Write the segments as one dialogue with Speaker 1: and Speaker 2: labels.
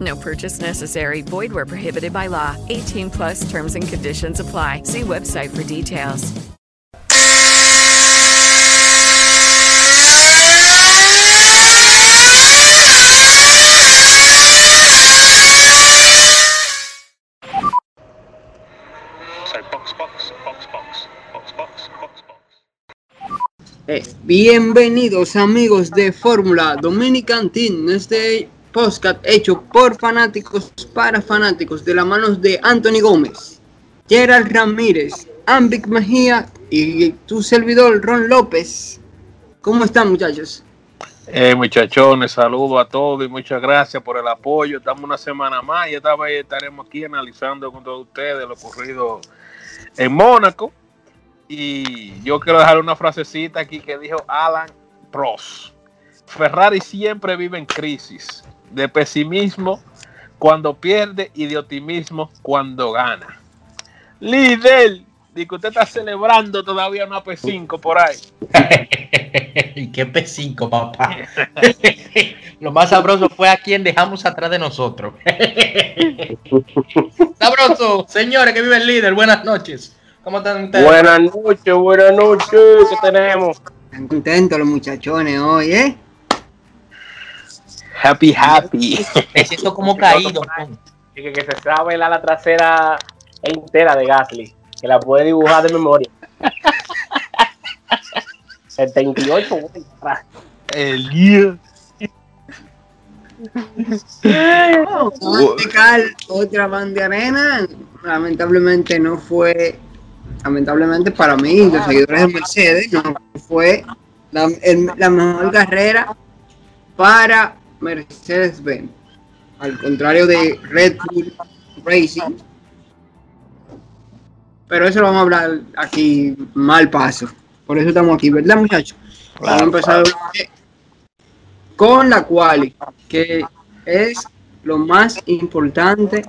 Speaker 1: No purchase necessary. Void where prohibited by law. 18 plus terms and conditions apply. See website for details.
Speaker 2: Eh, bienvenidos amigos de Fórmula Dominican Team. Este podcast hecho por fanáticos para fanáticos de la manos de Anthony Gómez, Gerald Ramírez, Ambic Mejía y tu servidor Ron López. ¿Cómo están muchachos?
Speaker 3: Eh, muchachones, saludo a todos y muchas gracias por el apoyo. Estamos una semana más y esta vez estaremos aquí analizando con todos ustedes lo ocurrido en Mónaco. Y yo quiero dejar una frasecita aquí que dijo Alan Prost. Ferrari siempre vive en crisis de pesimismo cuando pierde y de optimismo cuando gana. Líder, di que usted está celebrando todavía una P5 por ahí.
Speaker 4: ¿Y qué P5, papá? Lo más sabroso fue a quien dejamos atrás de nosotros. sabroso, señores, que vive el líder. Buenas noches. ¿Cómo están ustedes?
Speaker 3: Buenas noches, buenas noches. ¿Qué tenemos?
Speaker 2: Están contentos los muchachones hoy, ¿eh?
Speaker 3: Happy, happy.
Speaker 4: Me siento como caído.
Speaker 5: Que, que, se sabe la, la trasera entera de Gasly, que la puede dibujar de memoria. 78
Speaker 3: El día.
Speaker 2: otra van de arena. Lamentablemente no fue, lamentablemente para mí, los seguidores de Mercedes, no fue la, el, la mejor carrera para Mercedes-Benz. Al contrario de Red Bull Racing. Pero eso lo vamos a hablar aquí mal paso. Por eso estamos aquí, ¿verdad, muchachos? vamos a empezar con la quali, que es lo más importante,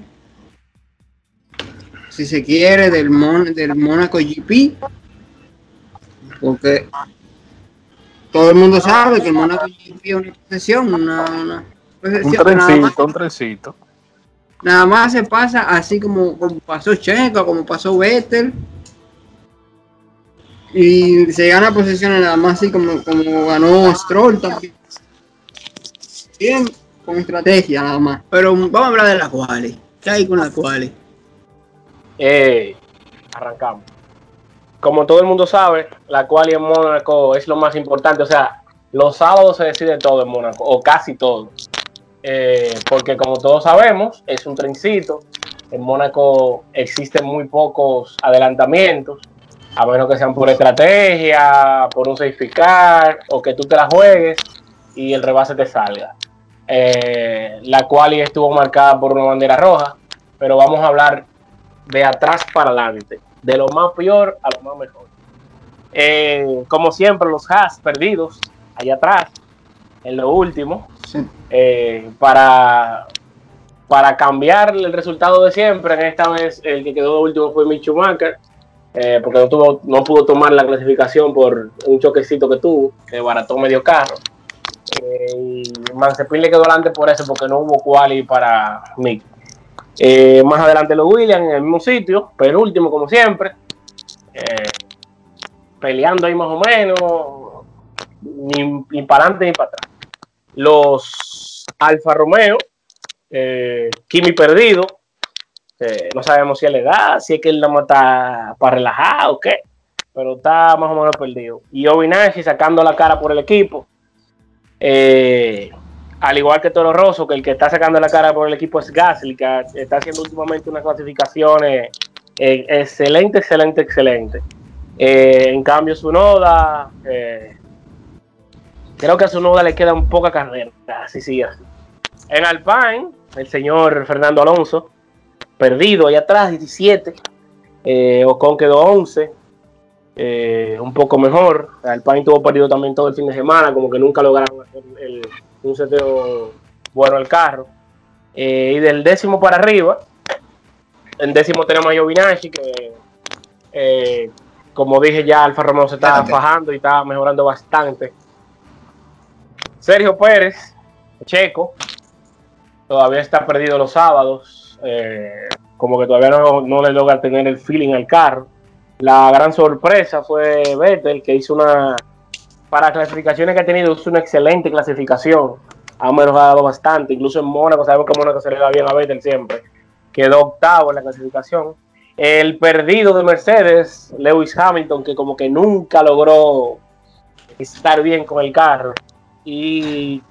Speaker 2: si se quiere, del, Mon del Mónaco GP. Porque todo el mundo sabe que el Mónaco es una posesión, una, una
Speaker 3: posesión. Un trencito, un trencito.
Speaker 2: Nada más se pasa así como, como pasó Checo, como pasó Vettel. Y se gana posiciones nada más así como, como ganó Stroll también. Bien, con estrategia nada más. Pero vamos a hablar de la quali. ¿Qué hay con la quali?
Speaker 5: Eh, arrancamos. Como todo el mundo sabe, la quali en Mónaco es lo más importante. O sea, los sábados se decide todo en Mónaco, o casi todo. Eh, porque como todos sabemos, es un trencito. En Mónaco existen muy pocos adelantamientos, a menos que sean por estrategia, por un safety car, o que tú te la juegues y el rebase te salga. Eh, la cual estuvo marcada por una bandera roja, pero vamos a hablar de atrás para adelante, de lo más peor a lo más mejor. Eh, como siempre, los Haas perdidos allá atrás, en lo último,
Speaker 2: Sí.
Speaker 5: eh, para, para cambiar el resultado de siempre. En esta vez el que quedó último fue Mick Schumacher, eh, porque no, tuvo, no pudo tomar la clasificación por un choquecito que tuvo, que barató medio carro. Y Mazepin le quedó adelante por eso, porque no hubo quali para Mick. Eh, más adelante los Williams en el mismo sitio, pero último como siempre. Eh, peleando ahí más o menos, ni, ni para adelante ni para atrás. Los Alfa Romeo, eh, Kimi perdido, no sabemos si es la edad, si es que él no está para relajar o qué, pero está más o menos perdido. Y Obinashi sacando la cara por el equipo. Eh, al igual que Toro Rosso, que el que está sacando la cara por el equipo es Gasly, que está haciendo últimamente unas clasificaciones eh, excelente, excelente, excelente. Eh, en cambio, su noda, eh, creo que a su noda le queda un poca carrera, así sigue así. En Alpine, el señor Fernando Alonso, perdido ahí atrás, 17, eh, Ocon quedó 11, eh, un poco mejor. Alpine tuvo perdido también todo el fin de semana, como que nunca lograron hacer el- un seteo bueno al carro. Eh, y del décimo para arriba, en décimo tenemos a Giovinazzi, que eh, como dije ya, Alfa Romeo se está
Speaker 2: Espérate.
Speaker 5: bajando y está mejorando bastante. Sergio Pérez, Checo, todavía está perdido los sábados, eh, como que todavía no, no le logra tener el feeling al carro. La gran sorpresa fue Vettel, que hizo una, para clasificaciones que ha tenido, hizo una excelente clasificación. Ha mejorado bastante, incluso en Mónaco, sabemos que Mónaco se le da bien a Vettel siempre. Quedó octavo en la clasificación. El perdido de Mercedes, Lewis Hamilton, que como que nunca logró estar bien con el carro. Y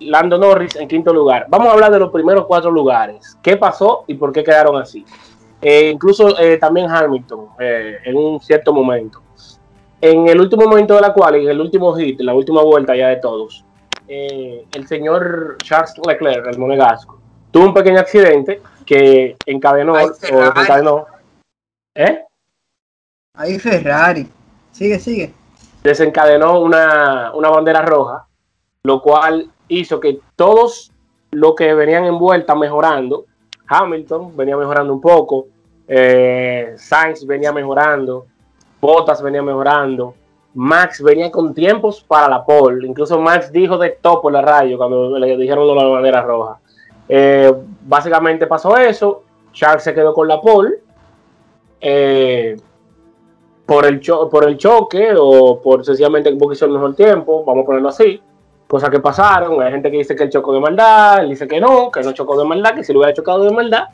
Speaker 5: Lando Norris en quinto lugar. Vamos a hablar de los primeros cuatro lugares. ¿Qué pasó y por qué quedaron así? Eh, incluso eh, también Hamilton eh, en un cierto momento. En el último momento de la cual, en el último hit, la última vuelta ya de todos, eh, el señor Charles Leclerc, el monegasco, tuvo un pequeño accidente que encadenó,
Speaker 2: Ay,
Speaker 5: o desencadenó, ¿eh?
Speaker 2: Ahí Ferrari. Sigue, sigue.
Speaker 5: desencadenó una, una bandera roja, lo cual hizo que todos los que venían en vuelta mejorando, Hamilton venía mejorando un poco, eh, Sainz venía mejorando, Bottas venía mejorando, Max venía con tiempos para la pole, incluso Max dijo de top por la radio cuando le dijeron la bandera roja. Eh, básicamente pasó eso, Charles se quedó con la pole. Eh, por el, cho- por el choque o por sencillamente porque hizo el mejor tiempo, vamos a ponerlo así, cosas que pasaron, hay gente que dice que él chocó de maldad, él dice que no, que no chocó de maldad, que si lo hubiera chocado de maldad,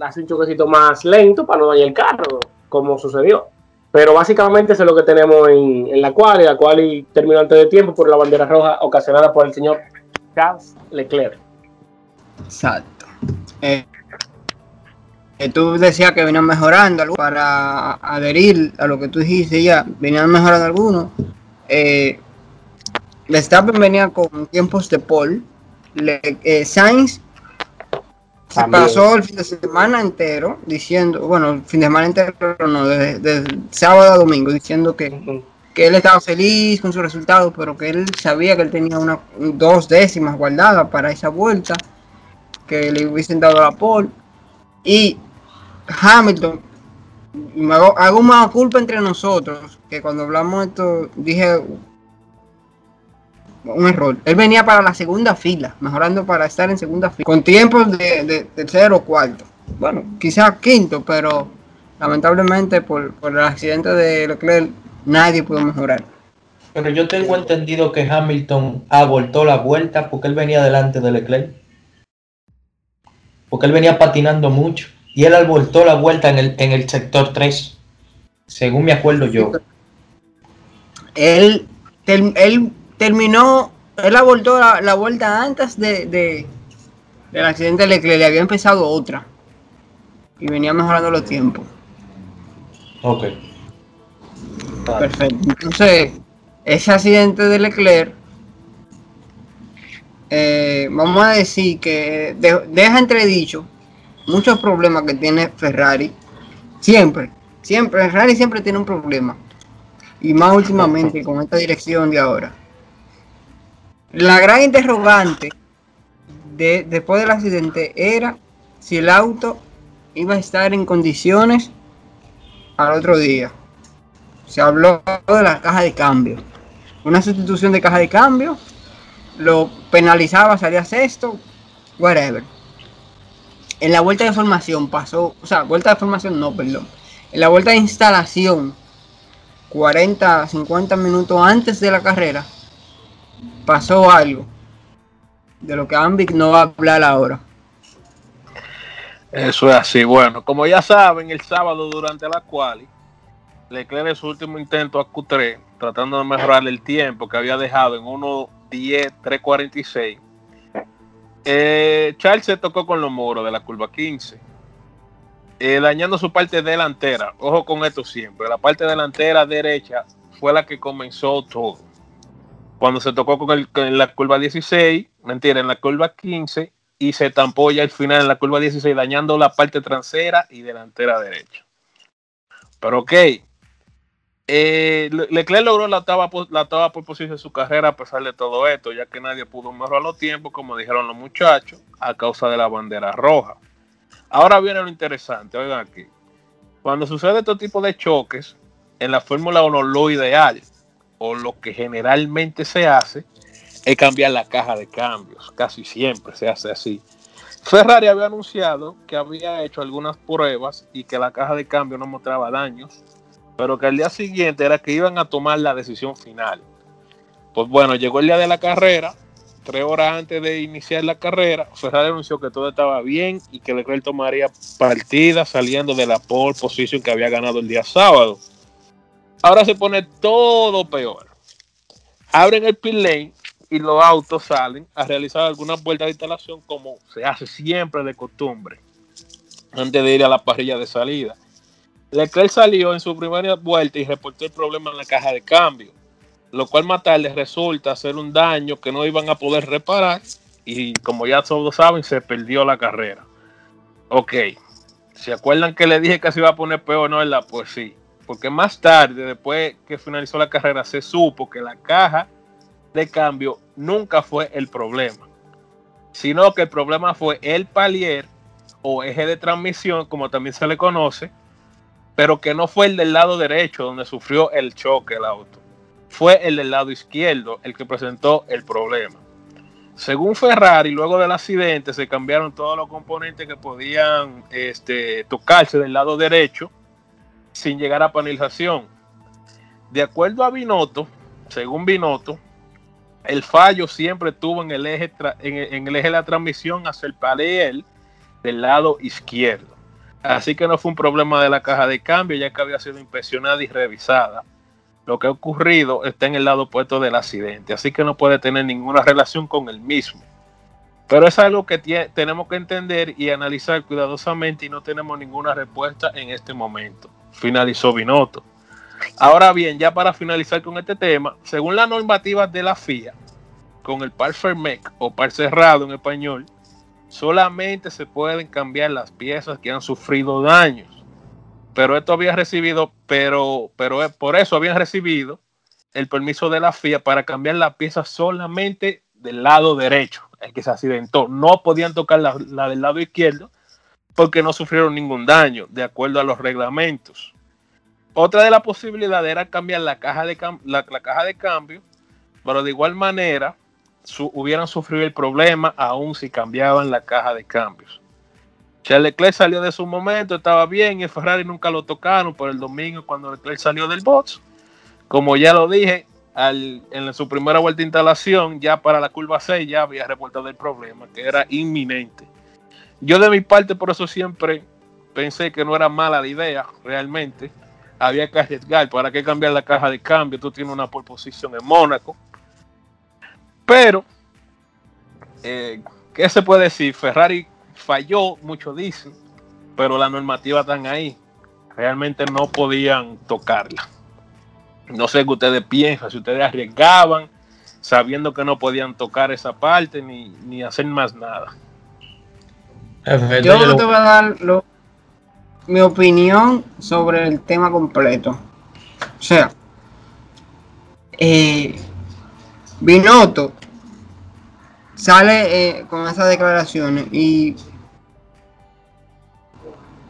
Speaker 5: hace un choquecito más lento para no dañar el carro, como sucedió. Pero básicamente eso es lo que tenemos en, la cual, y la cual terminó antes de tiempo por la bandera roja ocasionada por el señor Charles Leclerc.
Speaker 2: Exacto. Eh, eh, tú decías que venían mejorando para adherir a lo que tú dijiste ya, venían mejorando algunos. Eh, Verstappen venía con tiempos de pole. Le- eh, Sainz se
Speaker 5: También.
Speaker 2: pasó el fin de semana entero diciendo, bueno, el fin de semana entero no, desde, desde sábado a domingo, diciendo que que él estaba feliz con su resultado, pero que él sabía que él tenía una, dos décimas guardadas para esa vuelta, que le hubiesen dado la pole. Y Hamilton, me hago, hago más culpa entre nosotros, que cuando hablamos de esto dije un error. Él venía para la segunda fila, mejorando para estar en segunda fila, con tiempos de, de tercero o cuarto. Bueno, quizás quinto, pero lamentablemente por, por el accidente de Leclerc nadie pudo mejorar.
Speaker 4: Pero yo tengo entendido que Hamilton abortó la vuelta porque él venía delante de Leclerc. Porque él venía patinando mucho. Y él abortó la vuelta en el, en el sector 3. Según me acuerdo yo.
Speaker 2: Él, él terminó, él abortó la, la vuelta antes de, de- del accidente de Leclerc, le había empezado otra. Y venía mejorando los tiempos.
Speaker 4: Ok.
Speaker 2: Perfecto. Entonces, ese accidente de Leclerc, eh, vamos a decir que de- deja entredicho muchos problemas que tiene Ferrari. Siempre, siempre, Ferrari siempre tiene un problema. Y más últimamente con esta dirección de ahora. La gran interrogante de, después del accidente era si el auto iba a estar en condiciones al otro día se habló de la caja de cambio. Una sustitución de caja de cambio, lo penalizaba, salía sexto, whatever. En la vuelta de formación pasó, o sea, vuelta de formación no, perdón. En la vuelta de instalación, 40, 50 minutos antes de la carrera, pasó algo de lo que Ambic no va a hablar ahora.
Speaker 3: Eso es así. Bueno, como ya saben, el sábado durante la quali, Leclerc en su último intento a Q3, tratando de mejorar el tiempo que había dejado en 1.10.346. Eh, Charles se tocó con los muros de la curva 15, eh, dañando su parte delantera. Ojo con esto siempre. La parte delantera derecha fue la que comenzó todo. Cuando se tocó con, el, con la curva 16, mentira, en la curva 15 y se tampó ya al final en la curva 16, dañando la parte trasera y delantera derecha. Pero ok, eh, Leclerc logró la octava, la octava por posición de su carrera a pesar de todo esto, ya que nadie pudo mejorar los tiempos, como dijeron los muchachos, a causa de la bandera roja. Ahora viene lo interesante, oigan aquí. Cuando sucede este tipo de choques, en la Fórmula 1 lo ideal, lo que generalmente se hace, es cambiar la caja de cambios. Casi siempre se hace así. Ferrari había anunciado que había hecho algunas pruebas y que la caja de cambio no mostraba daños, pero que al día siguiente era que iban a tomar la decisión final. Pues bueno, llegó el día de la carrera, tres horas antes de iniciar la carrera, Ferrari anunció que todo estaba bien y que Leclerc tomaría partida saliendo de la pole position que había ganado el día sábado. Ahora se pone todo peor. Abren el pit lane y los autos salen a realizar algunas vueltas de instalación como se hace siempre de costumbre antes de ir a la parrilla de salida. Leclerc salió en su primera vuelta y reportó el problema en la caja de cambio, lo cual más tarde resulta ser un daño que no iban a poder reparar y como ya todos saben se perdió la carrera. Ok, ¿se acuerdan que le dije que se iba a poner peor? No, ¿verdad? Pues sí, porque más tarde, después que finalizó la carrera, se supo que la caja de cambio nunca fue el problema, sino que el problema fue el palier o eje de transmisión, como también se le conoce, pero que no fue el del lado derecho donde sufrió el choque el auto. Fue el del lado izquierdo el que presentó el problema. Según Ferrari, luego del accidente se cambiaron todos los componentes que podían este, tocarse del lado derecho sin llegar a panelización. De acuerdo a Binotto, según Binotto, el fallo siempre estuvo en el eje, en, en el eje de la transmisión hacia el panel del lado izquierdo. Así que no fue un problema de la caja de cambio, ya que había sido inspeccionada y revisada. Lo que ha ocurrido está en el lado opuesto del accidente, así que no puede tener ninguna relación con el mismo. Pero es algo que tenemos que entender y analizar cuidadosamente y no tenemos ninguna respuesta en este momento. Finalizó Binotto. Ahora bien, ya para finalizar con este tema, según las normativas de la FIA, con el par Fermec o par cerrado en español, solamente se pueden cambiar las piezas que han sufrido daños. Pero esto había recibido, pero, pero por eso habían recibido el permiso de la FIA para cambiar la pieza solamente del lado derecho, el que se accidentó. No podían tocar la, la del lado izquierdo porque no sufrieron ningún daño, de acuerdo a los reglamentos. Otra de las posibilidades era cambiar la caja de, la, la caja de cambio, pero de igual manera su, hubieran sufrido el problema aún si cambiaban la caja de cambios. Charles Leclerc salió de su momento, estaba bien y Ferrari nunca lo tocaron por el domingo cuando Leclerc salió del box. Como ya lo dije, en su primera vuelta de instalación, ya para la curva 6 ya había reportado el problema, que era inminente. Yo de mi parte por eso siempre pensé que no era mala la idea, realmente. Había que arriesgar, ¿para qué cambiar la caja de cambio? Tú tienes una pole en Mónaco. Pero, eh, ¿qué se puede decir? Ferrari falló, mucho dicen, pero las normativas están ahí. Realmente no podían tocarla. No sé qué ustedes piensan, si ustedes arriesgaban sabiendo que no podían tocar esa parte ni, ni hacer más nada.
Speaker 2: Yo no te voy a dar lo, mi opinión sobre el tema completo. O sea, eh, Binotto sale eh, con esas declaraciones y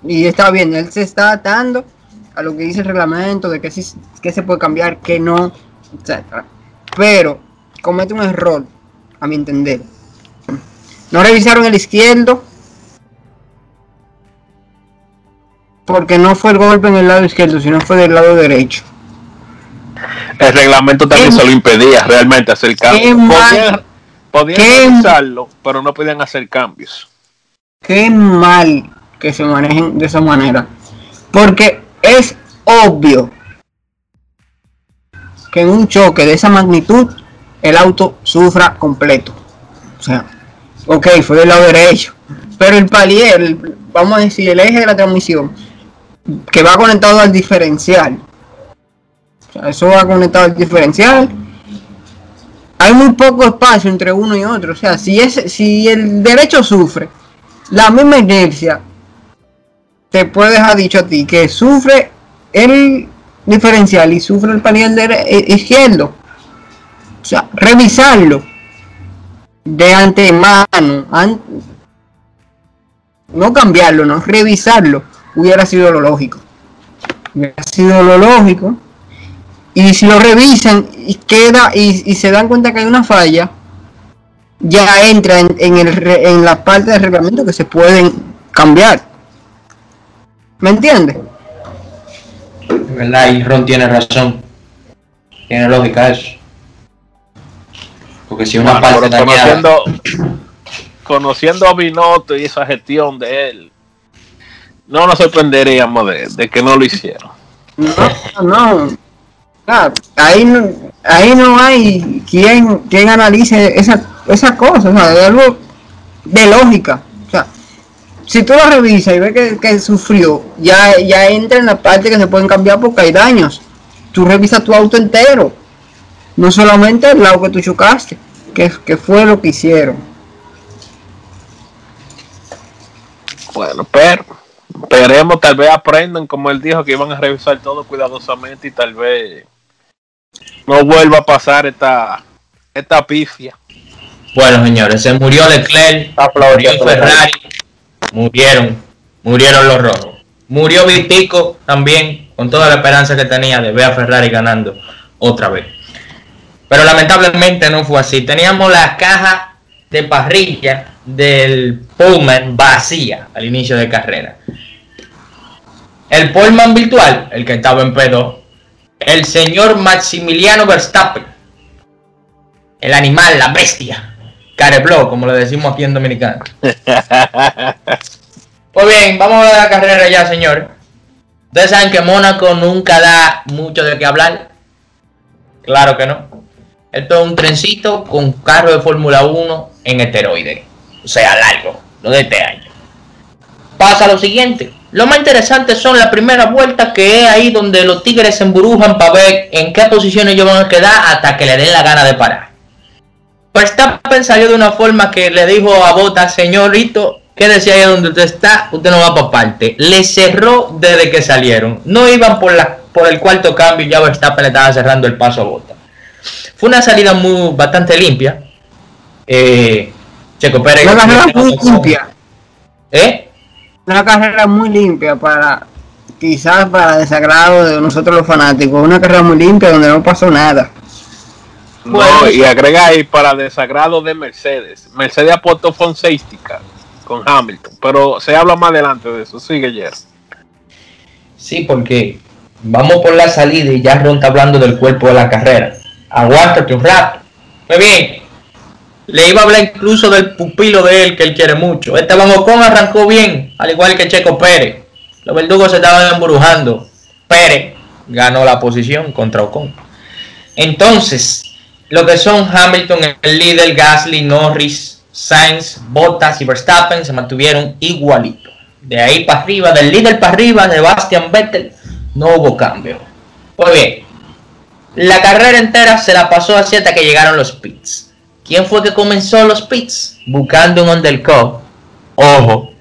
Speaker 2: y está bien, él se está atando a lo que dice el reglamento de que, sí, que se puede cambiar, que no, etcétera. Pero comete un error, a mi entender. No revisaron el izquierdo porque no fue el golpe en el lado izquierdo, sino fue del lado derecho.
Speaker 3: El reglamento también se lo impedía realmente hacer cambios. Podían, podían revisarlo, pero no podían hacer cambios.
Speaker 2: Qué mal que se manejen de esa manera. Porque es obvio que en un choque de esa magnitud el auto sufra completo. O sea, ok, fue del lado derecho. Pero el palier, vamos a decir, el eje de la transmisión, que va conectado al diferencial. O sea, eso va conectado al diferencial. Hay muy poco espacio entre uno y otro. O sea, si, ese, si el derecho sufre, la misma inercia te puede dejar dicho a ti que sufre el diferencial y sufre el panel dere- eh, izquierdo. O sea, revisarlo de antemano, an- no cambiarlo, no revisarlo, hubiera sido lo lógico. Hubiera sido lo lógico. Y si lo revisan y queda y, se dan cuenta que hay una falla, ya entra en, en el, en la parte del reglamento que se pueden cambiar. ¿Me entiendes?
Speaker 4: Es verdad, y Ron tiene razón. Tiene lógica eso. Porque si una
Speaker 3: Bueno,
Speaker 4: parte
Speaker 3: pero
Speaker 4: dañada-
Speaker 3: conociendo, conociendo a Binotto y esa gestión de él, no nos sorprenderíamos de, de que no lo hicieron.
Speaker 2: No, no. Claro, ahí no, ahí no hay quien, quien analice esa, esa cosa, o sea, es algo de lógica. Si tú lo revisas y ves que, que sufrió, ya, ya entra en la parte que se pueden cambiar porque hay daños. Tú revisas tu auto entero, no solamente el lado que tú chocaste, que, que fue lo que hicieron.
Speaker 3: Bueno, pero esperemos, tal vez aprendan, como él dijo, que iban a revisar todo cuidadosamente y tal vez no vuelva a pasar esta, esta pifia.
Speaker 4: Bueno, señores, se murió Leclerc,
Speaker 5: Aplausos,
Speaker 4: murió. Ferrari, murieron, murieron los rojos. Murió Vitico también, con toda la esperanza que tenía de ver a Ferrari ganando otra vez. Pero lamentablemente no fue así. Teníamos la caja de parrilla del Pullman vacía al inicio de carrera. El Pullman virtual, el que estaba en P2, el señor Maximiliano Verstappen, el animal, la bestia, carebló, como le decimos aquí en Dominicana. Pues bien, vamos a la carrera ya, señores. Ustedes saben que Mónaco nunca da mucho de qué hablar. Claro que no. Esto es un trencito con carro de Fórmula 1 en esteroide. O sea, largo, lo de este año. Pasa lo siguiente. Lo más interesante son las primeras vueltas que es ahí donde los tigres se embrujan para ver en qué posiciones ellos van a quedar hasta que le den la gana de parar. Verstappen salió de una forma que le dijo a Bota, señorito, quédese ahí donde usted está, usted no va para parte. Le cerró desde que salieron. No iban por, la, por el cuarto cambio y ya Verstappen le estaba cerrando el paso a Bota. Fue una salida muy bastante limpia. Eh, Checo Pérez.
Speaker 2: Una carrera muy limpia.
Speaker 4: ¿Eh?
Speaker 2: Una carrera muy limpia para, quizás para desagrado de nosotros los fanáticos. Una carrera muy limpia donde no pasó nada.
Speaker 3: No,
Speaker 4: Bueno,
Speaker 3: y agrega ahí para desagrado de Mercedes. Mercedes aportó car con Hamilton, pero se habla más adelante de eso. Sigue, Jer.
Speaker 4: Sí, porque vamos por la salida y ya Ron está hablando del cuerpo de la carrera. Aguántate un rato. Muy bien. Le iba a hablar incluso del pupilo de él que él quiere mucho. Esteban Ocon arrancó bien, al igual que Checo Pérez. Los verdugos se estaban embrujando. Pérez ganó la posición contra Ocon. Entonces, lo que son Hamilton, el líder, Gasly, Norris, Sainz, Bottas y Verstappen se mantuvieron igualitos. De ahí para arriba, del líder para arriba, Sebastian Vettel, no hubo cambio. Pues bien, la carrera entera se la pasó así hasta que llegaron los pits. ¿Quién fue que comenzó los pits? Buscando un undercut. Ojo.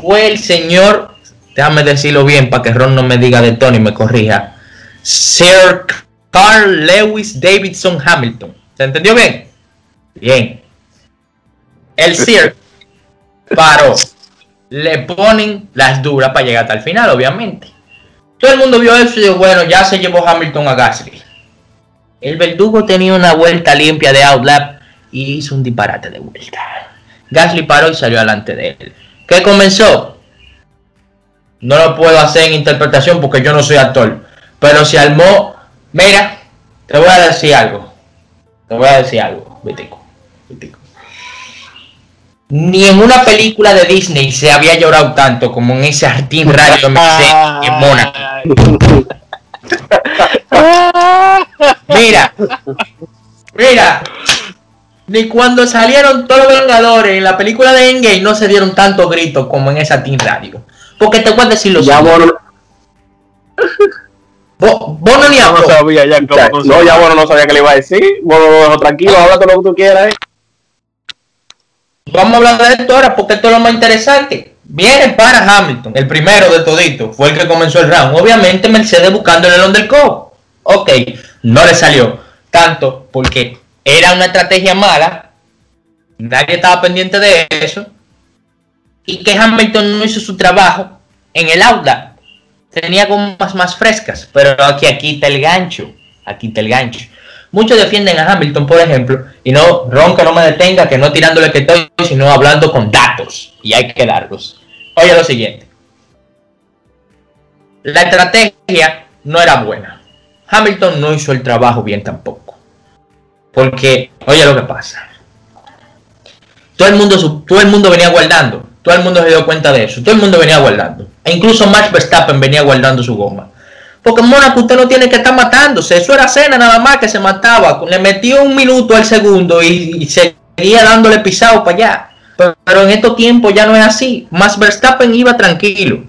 Speaker 4: Fue el señor, déjame decirlo bien para que Ron no me diga de Tony y me corrija. Sir Carl Lewis Davidson Hamilton. ¿Se entendió bien? Bien. El Sir paró. Le ponen las duras para llegar hasta el final, obviamente. Todo el mundo vio eso y dijo, bueno, ya se llevó Hamilton a Gasly. El verdugo tenía una vuelta limpia de outlap y hizo un disparate de vuelta. Gasly paró y salió delante de él. ¿Qué comenzó? No lo puedo hacer en interpretación porque yo no soy actor. Pero se armó. Mira, te voy a decir algo. Te voy a decir algo, Vitico. Vitico. Ni en una película de Disney se había llorado tanto como en ese jardín radio MC en Mónaco. Mira, mira, ni cuando salieron todos los Vengadores en la película de Endgame no se dieron tanto gritos como en esa Team Radio. Porque te voy a decir lo
Speaker 5: Ya
Speaker 4: Vos, vos no ni
Speaker 3: No sabía ya cómo
Speaker 5: ya- no, ya Bono no sabía que le iba a decir. Bono lo dejó tranquilo, habla todo lo que tú quieras. eh.
Speaker 4: Vamos a hablar de esto ahora porque esto es lo más interesante. Viene para Hamilton, el primero de todito, fue el que comenzó el round. Obviamente Mercedes buscando el undercover. Ok, no le salió. Tanto porque era una estrategia mala, nadie estaba pendiente de eso, y que Hamilton no hizo su trabajo en el aula. Tenía gomas más frescas, pero aquí, aquí está el gancho. Aquí está el gancho. Muchos defienden a Hamilton, por ejemplo, y no, Ron, que no me detenga, que no tirándole que estoy, sino hablando con datos. Y hay que darlos. Oye lo siguiente. La estrategia no era buena. Hamilton no hizo el trabajo bien tampoco. Porque, oye lo que pasa. Todo el mundo, todo el mundo venía guardando. Todo el mundo se dio cuenta de eso. Todo el mundo venía guardando. E incluso Max Verstappen venía guardando su goma. Porque en Mónaco usted no tiene que estar matándose. Eso era cena nada más que se mataba. Le metió un minuto al segundo y, y seguía dándole pisado para allá. Pero, en estos tiempos ya no es así. Max Verstappen iba tranquilo.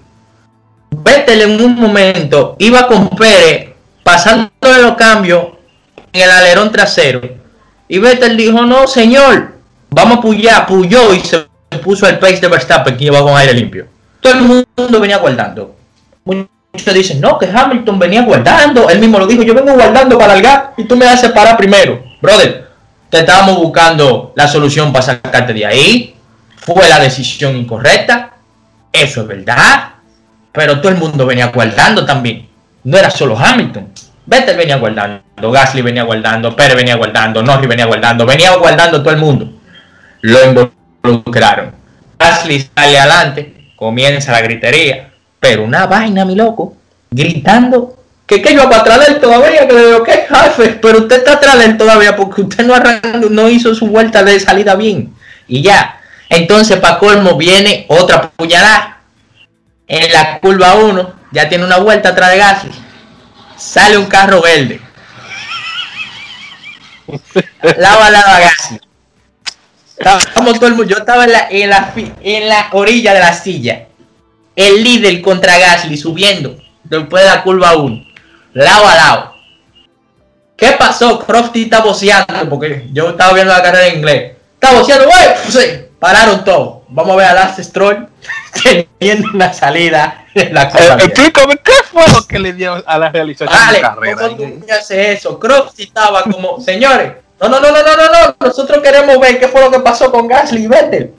Speaker 4: Vettel en un momento iba con Pérez pasándole los cambios en el alerón trasero. Y Vettel dijo, no señor, vamos a puyar, puyó y se puso el pace de Verstappen que iba con aire limpio. Todo el mundo venía guardando. Muchos dicen, no, que Hamilton venía guardando. Él mismo lo dijo, yo vengo guardando para largar y tú me haces parar primero. Brother, te estábamos buscando la solución para sacarte de ahí. Fue la decisión incorrecta. Eso es verdad. Pero todo el mundo venía guardando también. No era solo Hamilton. Vettel venía guardando, Gasly venía guardando, Pérez venía guardando, Norris venía guardando, venía guardando todo el mundo. Lo involucraron. Gasly sale adelante, comienza la gritería, pero una vaina, mi loco, gritando que, que yo para atrás de él todavía, que le digo, ¿qué jefe? Pero usted está atrás de él todavía porque usted no, arrancó, no hizo su vuelta de salida bien. Y ya. Entonces, para colmo, viene otra puñalada. En la curva 1, ya tiene una vuelta atrás de Gasly. Sale un carro verde. Lado a lado a Gasly. Estábamos todo el mundo. Yo estaba en la, en, la, fi- en la orilla de la silla. El líder contra Gasly subiendo. Después de la curva 1. Lado a lado. ¿Qué pasó? Crofty está boceando. Porque yo estaba viendo la carrera en inglés. Está boceando. Sí, pararon todo. Vamos a ver a Lance Stroll teniendo una salida en la
Speaker 3: Eh, explícame, ¿qué fue lo que le dio a la realización
Speaker 4: Vale,
Speaker 3: de la carrera?
Speaker 4: ¿cómo tú me haces eso? Croft estaba como, señores, no, no, no, no, no, no, no, nosotros queremos ver qué fue lo que pasó con Gasly y Vettel.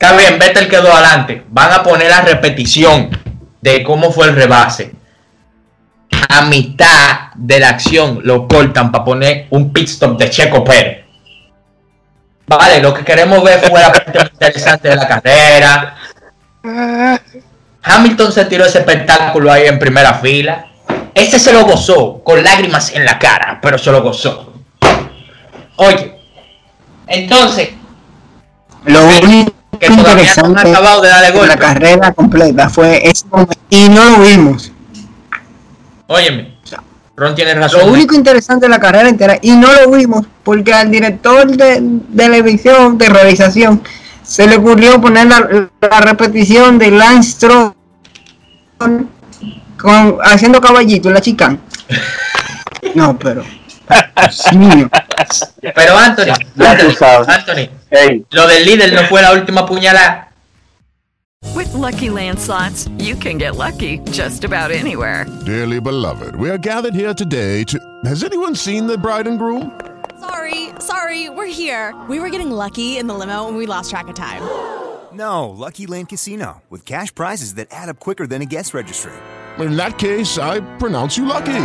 Speaker 4: Está bien, Vettel quedó adelante. Van a poner la repetición de cómo fue el rebase. A mitad de la acción lo cortan para poner un pit stop de Checo Pérez. Vale, lo que queremos ver fue la parte más interesante de la carrera. Hamilton se tiró ese espectáculo ahí en primera fila. Ese se lo gozó, con lágrimas en la cara, pero se lo gozó. Oye, entonces,
Speaker 2: Lo único
Speaker 4: que todavía no han acabado de darle
Speaker 2: de la
Speaker 4: golpe.
Speaker 2: carrera completa fue ese momento. Y no lo vimos.
Speaker 4: Óyeme, Ron tiene razón.
Speaker 2: Lo único interesante de la carrera entera, y no lo vimos, porque al director de, televisión, de realización, se le ocurrió poner la, la repetición de Lance Stroll con, haciendo caballito en la chicana. No, pero. Dios mío.
Speaker 4: Pero Anthony,
Speaker 5: Ya tú
Speaker 4: Anthony. Anthony,
Speaker 5: Ey,
Speaker 4: lo del líder no fue la última puñalada.
Speaker 1: With Lucky Land slots, you can get lucky just about anywhere.
Speaker 6: Dearly beloved, we are gathered here today to. Has anyone seen the bride and groom?
Speaker 7: Sorry, sorry, we're here. We were getting lucky in the limo and we lost track of time.
Speaker 8: No, Lucky Land Casino, with cash prizes that add up quicker than a guest registry.
Speaker 6: In that case, I pronounce you lucky.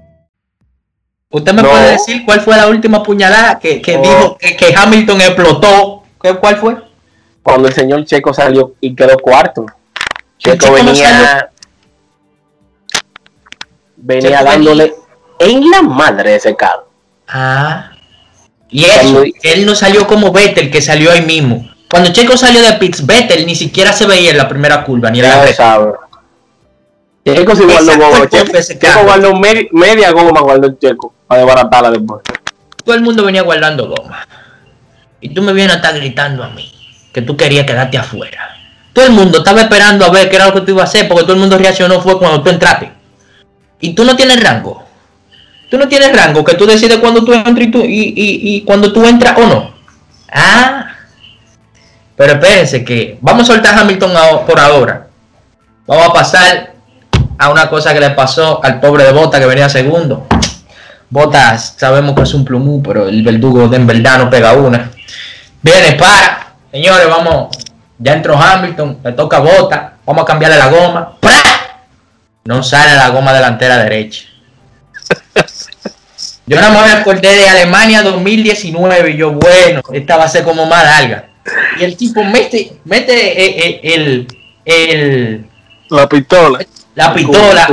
Speaker 4: ¿Usted me
Speaker 5: No.
Speaker 4: puede decir cuál fue la última puñalada que, que
Speaker 5: No.
Speaker 4: dijo que, que Hamilton explotó? ¿Qué- ¿Cuál fue?
Speaker 5: Cuando el señor Checo salió y quedó cuarto.
Speaker 4: ¿El
Speaker 5: Checo venía, venía
Speaker 4: Checo
Speaker 5: dándole en la madre de ese carro.
Speaker 4: Ah. Y eso, él no salió como Vettel, que salió ahí mismo. Cuando Checo salió de Pitts, Vettel ni siquiera se veía en la primera curva, ni en la
Speaker 5: sabe. Checo sí guardó goma. Checo, guardó medi- media goma, guardó el Checo. Para desbaratarla después.
Speaker 4: Todo el mundo venía guardando goma. Y tú me vienes a estar gritando a mí que tú querías quedarte afuera. Todo el mundo estaba esperando a ver qué era lo que tú ibas a hacer, porque todo el mundo reaccionó fue cuando tú entraste. Y tú no tienes rango. Tú no tienes rango, que tú decides cuando tú entras y, tú, y, y, y cuando tú entras o no. Ah. Pero espérense que vamos a soltar a Hamilton por ahora. Vamos a pasar a una cosa que le pasó al pobre de Bota que venía segundo. Botas, sabemos que es un plumú, pero el verdugo de en verdad no pega una. Viene, para. Señores, vamos. Ya entró Hamilton, le toca Bota. Vamos a cambiarle la goma. ¡Pra! No sale la goma delantera derecha. Yo más me acordé de Alemania 2019 y yo, bueno, esta va a ser como más larga. Y el tipo mete, mete eh, eh, el, el,
Speaker 3: La pistola.
Speaker 4: La pistola,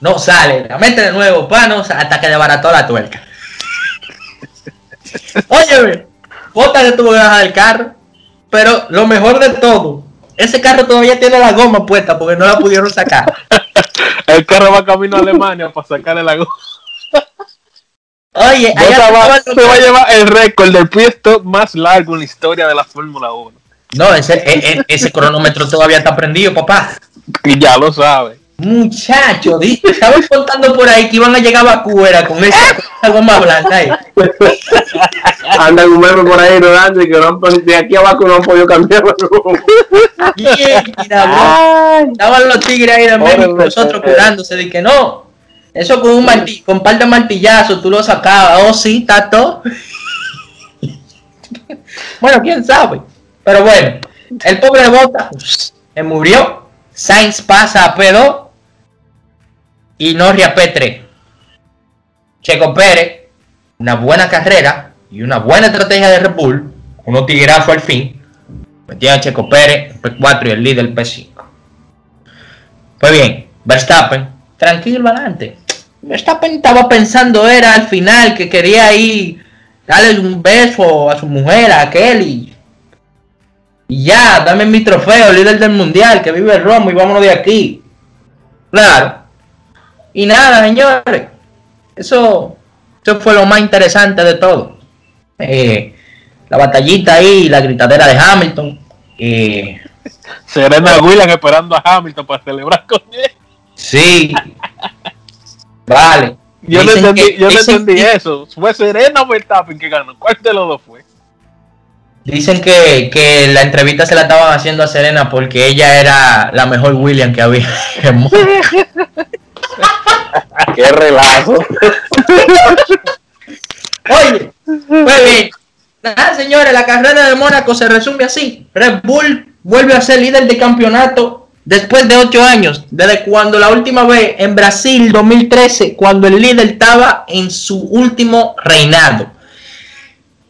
Speaker 4: no sale, la mete de nuevo, pa, no sa- hasta que desbarató la tuerca. Óyeme, tuvo que bajar del carro, pero lo mejor de todo, ese carro todavía tiene la goma puesta porque no la pudieron sacar.
Speaker 3: El carro va camino a Alemania para sacarle la goma.
Speaker 4: Oye, allá
Speaker 3: va- se va a llevar el récord del pit stop más largo en la historia de la Fórmula 1.
Speaker 4: No, ese, e- e- ese cronómetro todavía está prendido, papá.
Speaker 3: Y ya lo sabe.
Speaker 4: Muchacho, estaban contando por ahí que iban a llegar a Vacuera con esa, goma blanca ahí.
Speaker 5: Anda un meme por ahí rodando y que no, han- de aquí abajo no han podido cambiar.
Speaker 4: Y, y la- estaban los tigres ahí de México,
Speaker 5: Órale,
Speaker 4: nosotros curándose de que no. Eso con un martillo, con par de martillazos tú lo sacabas. Oh, sí, todo. bueno, quién sabe. Pero bueno, el pobre Bota se murió. Sainz pasa a P2 y Norria P3. Checo Pérez, una buena carrera y una buena estrategia de Red Bull, unos tiguerazos al fin, metían a Checo Pérez, P4 y el líder P5. Pues bien, Verstappen, tranquilo adelante. Verstappen estaba pensando, era al final que quería ir darle un beso a su mujer, a Kelly. Y ya, dame mi trofeo, líder del mundial, que vive el Romo y vámonos de aquí. Claro. Y nada, señores. Eso, eso fue lo más interesante de todo. Eh, la batallita ahí, la gritadera de Hamilton. Eh,
Speaker 3: Serena Williams esperando a Hamilton para celebrar con él.
Speaker 4: sí. Vale.
Speaker 3: Yo no entendí,
Speaker 4: que-
Speaker 3: yo no entendí
Speaker 4: que-
Speaker 3: eso. Fue Serena o Verstappen que ganó. ¿Cuál de los dos fue?
Speaker 4: Dicen que, que la entrevista se la estaban haciendo a Serena porque ella era la mejor William que había.
Speaker 5: Qué relajo.
Speaker 4: Oye, pues bien. Nada, señores, la carrera de Mónaco se resume así. Red Bull vuelve a ser líder de campeonato después de ocho años, desde cuando la última vez en Brasil 2013, cuando el líder estaba en su último reinado.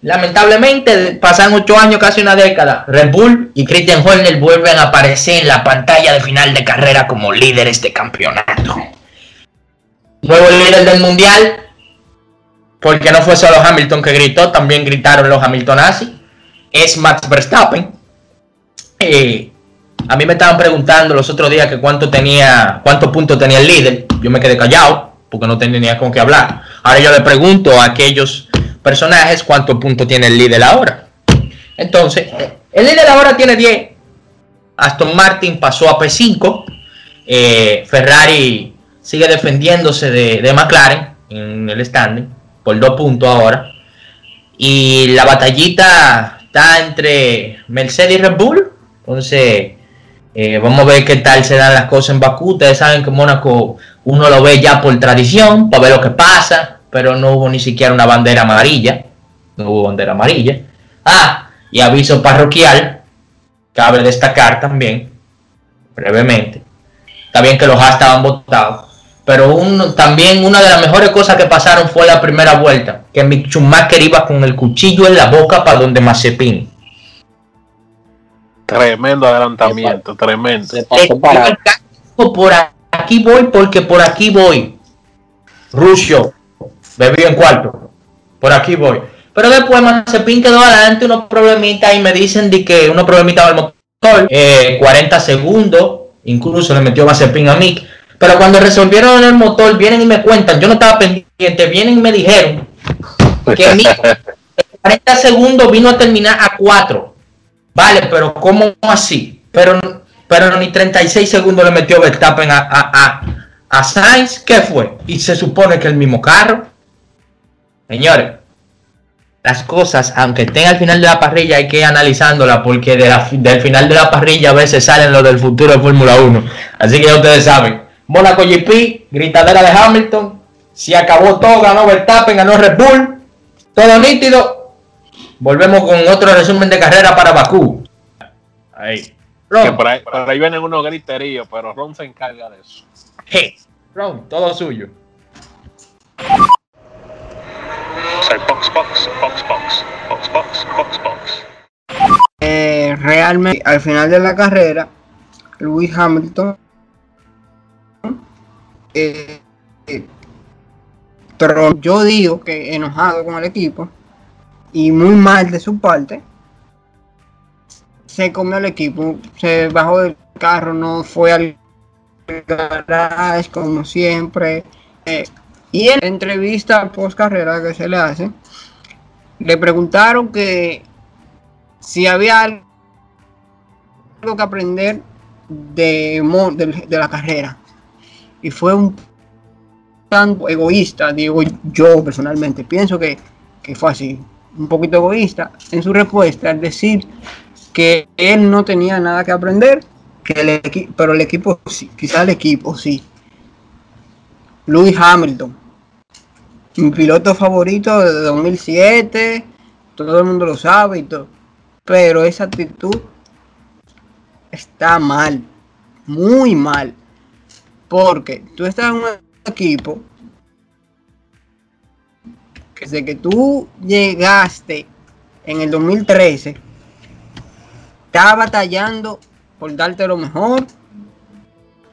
Speaker 4: Lamentablemente, pasan ocho años, casi una década. Red Bull y Christian Horner vuelven a aparecer en la pantalla de final de carrera como líderes de campeonato. Nuevo líder del mundial, porque no fue solo Hamilton que gritó, también gritaron los Hamiltonazzi. Es Max Verstappen. Eh, a mí me estaban preguntando los otros días que cuánto tenía, cuántos puntos tenía el líder. Yo me quedé callado porque no tenía con qué hablar. Ahora yo le pregunto a aquellos personajes cuántos puntos tiene el líder ahora. Entonces, el líder ahora tiene 10. Aston Martin pasó a P5. Eh, Ferrari sigue defendiéndose de, de McLaren en el standing. por dos puntos ahora. Y la batallita está entre Mercedes y Red Bull. Entonces, eh, vamos a ver qué tal se dan las cosas en Bakú. Ustedes saben que Mónaco uno lo ve ya por tradición, para ver lo que pasa, pero no hubo ni siquiera una bandera amarilla. No hubo bandera amarilla. Ah, y aviso parroquial, cabe destacar también, brevemente. Está bien que los A estaban votados, pero uno, también una de las mejores cosas que pasaron fue la primera vuelta, que Mick Schumacher iba con el cuchillo en la boca para donde Mazepin.
Speaker 3: Tremendo adelantamiento, tremendo.
Speaker 4: Por aquí voy porque por aquí voy. Rusio, bebió en cuarto. Por aquí voy. Pero después Mazepin quedó adelante unos problemitas y me dicen de que unos problemitas del motor. 40 eh, segundos, incluso le metió Mazepin a Mick. Pero cuando resolvieron el motor, vienen y me cuentan, yo no estaba pendiente, vienen y me dijeron que Mick 40 segundos vino a terminar a 4. Vale, pero ¿cómo así? Pero, pero ni 36 segundos le metió Verstappen a, a, a, a Sainz. ¿Qué fue? Y se supone que el mismo carro. Señores, las cosas, aunque estén al final de la parrilla, hay que ir analizándolas porque del final de la parrilla a veces salen los del futuro de Fórmula 1. Así que ya ustedes saben. Mónaco GP, gritadera de Hamilton. Si acabó todo, ganó Verstappen, ganó Red Bull. Todo nítido. Volvemos con otro resumen de carrera para Bakú.
Speaker 3: Ahí. Ron. por, ahí, vienen unos griteríos, pero Ron se encarga de eso.
Speaker 4: Hey, Ron, todo suyo.
Speaker 2: box, box, box, box, box, box, box, box. Eh, realmente, al final de la carrera, Lewis Hamilton eh, yo digo que enojado con el equipo y muy mal de su parte, se comió el equipo, se bajó del carro, no fue al garage como siempre. Eh, y en entrevista post carrera que se le hace, le preguntaron que si había algo que aprender de, de, la carrera. Y fue un tanto egoísta, digo yo personalmente. Pienso que, que fue así, un poquito egoísta en su respuesta, es decir, que él no tenía nada que aprender, que el pero el equipo sí, quizás el equipo sí. Lewis Hamilton, mi piloto favorito de 2007, todo el mundo lo sabe y todo. Pero esa actitud está mal, muy mal. Porque tú estás en un equipo que desde que tú llegaste en el 2013, está batallando por darte lo mejor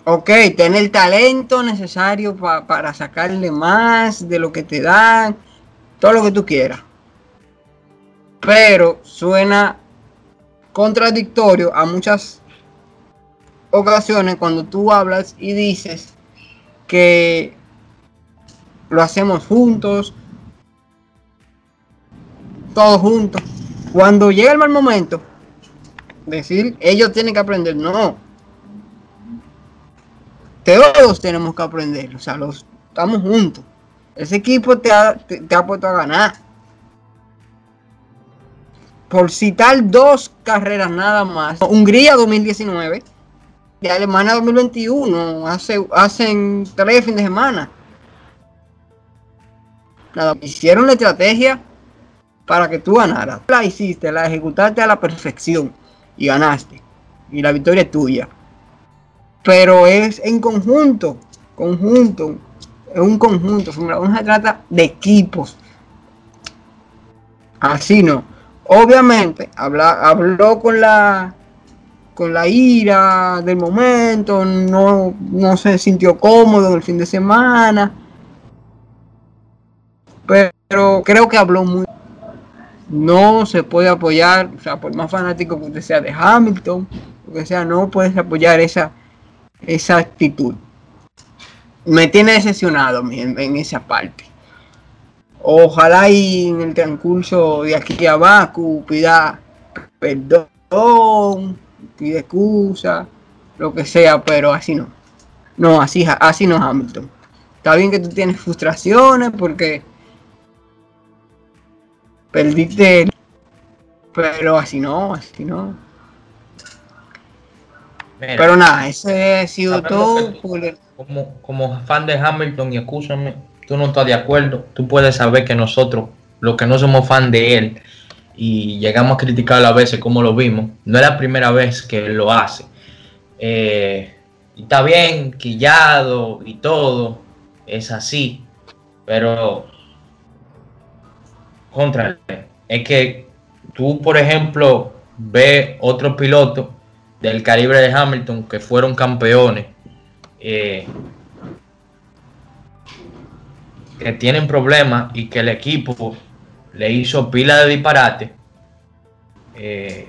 Speaker 2: Ok, tener el talento necesario para sacarle más de lo que te dan, todo lo que tú quieras. Pero suena contradictorio a muchas ocasiones cuando tú hablas y dices que lo hacemos juntos, todos juntos. Cuando llega el mal momento, decir ellos tienen que aprender, no, todos tenemos que aprender, o sea, los, estamos juntos. Ese equipo te ha, te, ha puesto a ganar. Por citar dos carreras nada más, Hungría 2019 y Alemania 2021, hace, hacen tres fines de semana. Nada, hicieron la estrategia para que tú ganaras. La hiciste, la ejecutaste a la perfección y ganaste. Y la victoria es tuya pero es en conjunto, conjunto, es un conjunto. Fórmula 1 se trata de equipos. Así no. Obviamente, habló con la con la ira del momento, no, no se sintió cómodo en el fin de semana. Pero creo que habló muy. No se puede apoyar, o sea, por más fanático que usted sea de Hamilton, lo que sea, no puedes apoyar esa, esa actitud. Me tiene decepcionado en, esa parte. Ojalá y en el transcurso de aquí a Baku pida perdón, pide excusa, lo que sea, pero así no. No, así, así no Hamilton. Está bien que tú tienes frustraciones porque perdiste. Pero así no, así no.
Speaker 4: Mira,
Speaker 2: Pero nada, ese ha sido todo. por
Speaker 4: como, como fan de Hamilton, y escúchame, tú no estás de acuerdo, tú puedes saber que nosotros, los que no somos fan de él, y llegamos a criticarlo a veces como lo vimos, no es la primera vez que lo hace. Eh, está bien, quillado y todo, es así, pero contra, es que tú, por ejemplo, ves otros pilotos del calibre de Hamilton que fueron campeones, eh, que tienen problemas y que el equipo le hizo pila de disparate. Eh,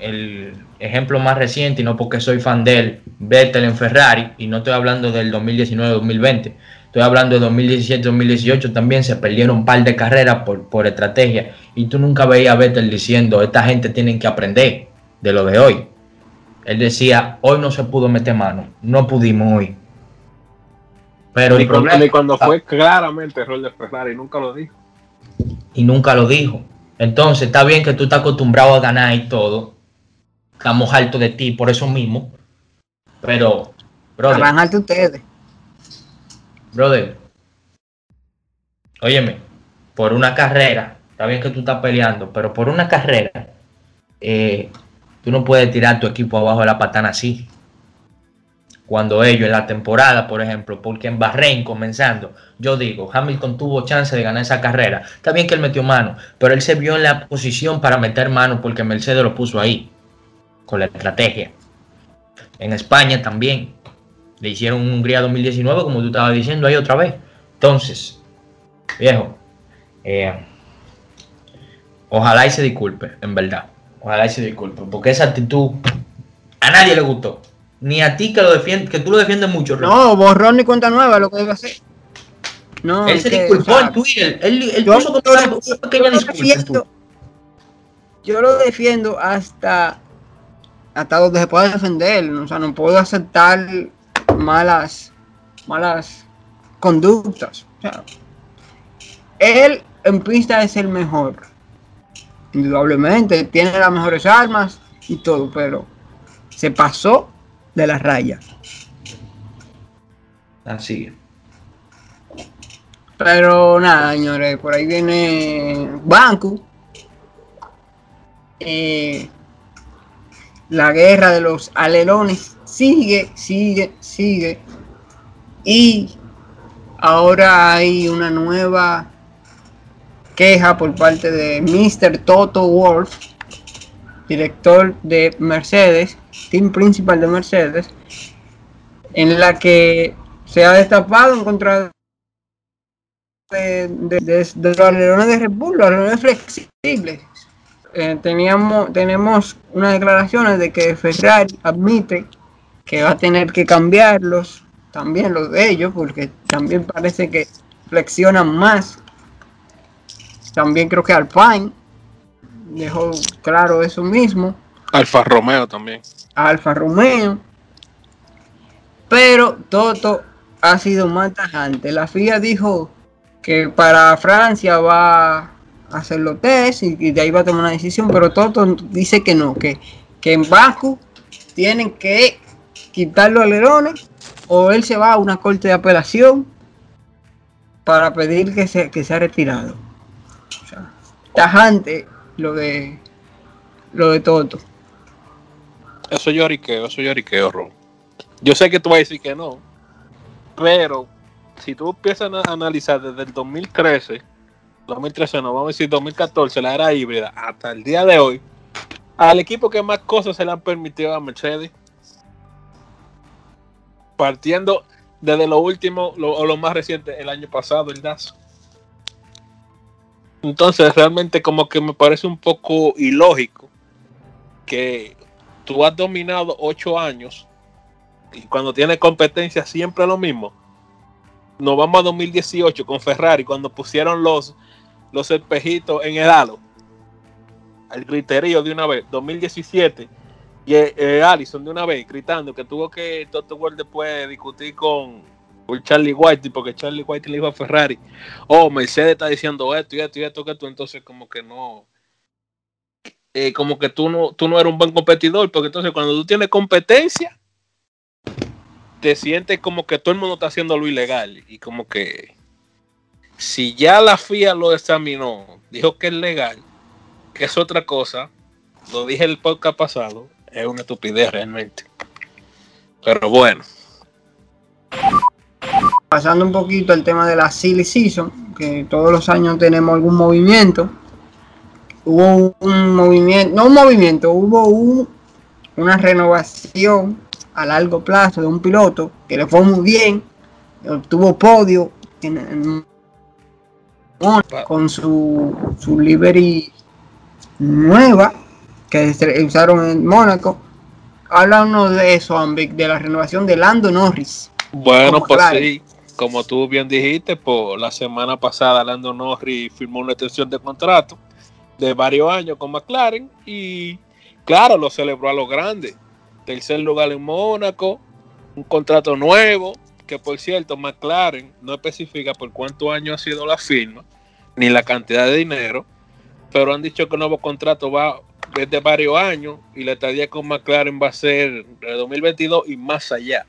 Speaker 4: el ejemplo más reciente, y no porque soy fan de él, Vettel en Ferrari, y no estoy hablando del 2019-2020, estoy hablando de 2017-2018, también se perdieron un par de carreras por, por estrategia, y tú nunca veías a Vettel diciendo, esta gente tienen que aprender de lo de hoy. Él decía, hoy no se pudo meter mano, no pudimos hoy. Pero
Speaker 3: Ni
Speaker 4: el
Speaker 3: cuando,
Speaker 4: problema-
Speaker 3: ni cuando fue claramente error de Ferrari, nunca lo dijo.
Speaker 4: Y nunca lo dijo. Entonces, está bien que tú estás acostumbrado a ganar y todo. Estamos hartos de ti por eso mismo. Pero, brother,
Speaker 2: Arranjarte ustedes.
Speaker 4: brother, óyeme, por una carrera, está bien que tú estás peleando, pero por una carrera, eh, tú no puedes tirar tu equipo abajo de la patana así. Cuando ellos en la temporada, por ejemplo, porque en Bahrein comenzando, yo digo, Hamilton tuvo chance de ganar esa carrera. Está bien que él metió mano, pero él se vio en la posición para meter mano porque Mercedes lo puso ahí, con la estrategia. En España también. Le hicieron un Hungría 2019, como tú estabas diciendo ahí otra vez. Entonces, viejo, eh, ojalá y se disculpe, en verdad. Ojalá y se disculpe, porque esa actitud a nadie le gustó. Ni a ti que lo defiende, que tú lo defiendes mucho. Rick.
Speaker 2: No, borrón ni cuenta nueva lo que debe hacer. No,
Speaker 4: él se
Speaker 2: que,
Speaker 4: disculpó
Speaker 2: o sea,
Speaker 4: en Twitter. Él, él
Speaker 2: yo-
Speaker 4: puso como una, pequeña disculpa.
Speaker 2: defiendo, yo lo defiendo hasta hasta donde se pueda defender. O sea, no puedo aceptar malas malas conductas. O sea, él en pista es el mejor. Indudablemente, tiene las mejores armas y todo, pero se pasó de la raya.
Speaker 4: Así es.
Speaker 2: Pero nada, señores, por ahí viene Banco. Eh, la guerra de los alerones sigue, sigue, sigue. Y ahora hay una nueva queja por parte de Mr. Toto Wolf, director de Mercedes, team principal de Mercedes, en la que se ha destapado en contra de, de- de- los alerones de Red los alerones flexibles. Eh, teníamos, tenemos unas declaraciones de que Ferrari admite que va a tener que cambiarlos, también los de ellos, porque también parece que flexionan más. También creo que Alpine dejó claro eso mismo.
Speaker 3: Alfa Romeo también.
Speaker 2: Alfa Romeo. Pero Toto ha sido más tajante. La FIA dijo que para Francia va a hacer los test y, y de ahí va a tomar una decisión, pero Toto dice que no, que, que en Baku tienen que quitar los alerones o él se va a una corte de apelación para pedir que se, que sea retirado. O sea, tajante lo de lo de Toto.
Speaker 3: Eso es lloriqueo, eso es lloriqueo, Ron. Yo sé que tú vas a decir que no, pero si tú empiezas a analizar desde el 2013, 2013 no, vamos a decir 2014, la era híbrida, hasta el día de hoy, al equipo que más cosas se le han permitido a Mercedes, partiendo desde lo último o lo más reciente, el año pasado, el DAS. Entonces, realmente como que me parece un poco ilógico que tú has dominado ocho años y cuando tienes competencia siempre lo mismo. Nos vamos a 2018 con Ferrari cuando pusieron los, los espejitos en el halo. El griterío de una vez. 2017 y eh, eh, Allison de una vez gritando que tuvo que Toto World después discutir con, por Charlie White, porque Charlie White le dijo a Ferrari, oh, Mercedes está diciendo esto y esto y esto, que tú, entonces como que no, eh, como que tú no, tú no eres un buen competidor, porque entonces cuando tú tienes competencia, te sientes como que todo el mundo está haciendo lo ilegal y como que si ya la FIA lo examinó, dijo que es legal, que es otra cosa, lo dije el podcast pasado, es una estupidez realmente. Pero bueno.
Speaker 2: Pasando un poquito al tema de la silly season, que todos los años tenemos algún movimiento. Hubo un movimiento, no un movimiento, hubo un, una renovación a largo plazo de un piloto que le fue muy bien, obtuvo podio en, en con su, su livery nueva que usaron en Mónaco. Háblanos de eso, Ambic, de la renovación de Lando Norris.
Speaker 3: Bueno, pues sí, como tú bien dijiste, por la semana pasada Lando Norris firmó una extensión de contrato de varios años con McLaren y claro, lo celebró a lo grande. Tercer lugar en Mónaco, un contrato nuevo, que por cierto McLaren no especifica por cuántos años ha sido la firma, ni la cantidad de dinero, pero han dicho que el nuevo contrato va desde varios años y la estadía con McLaren va a ser de 2022 y más allá.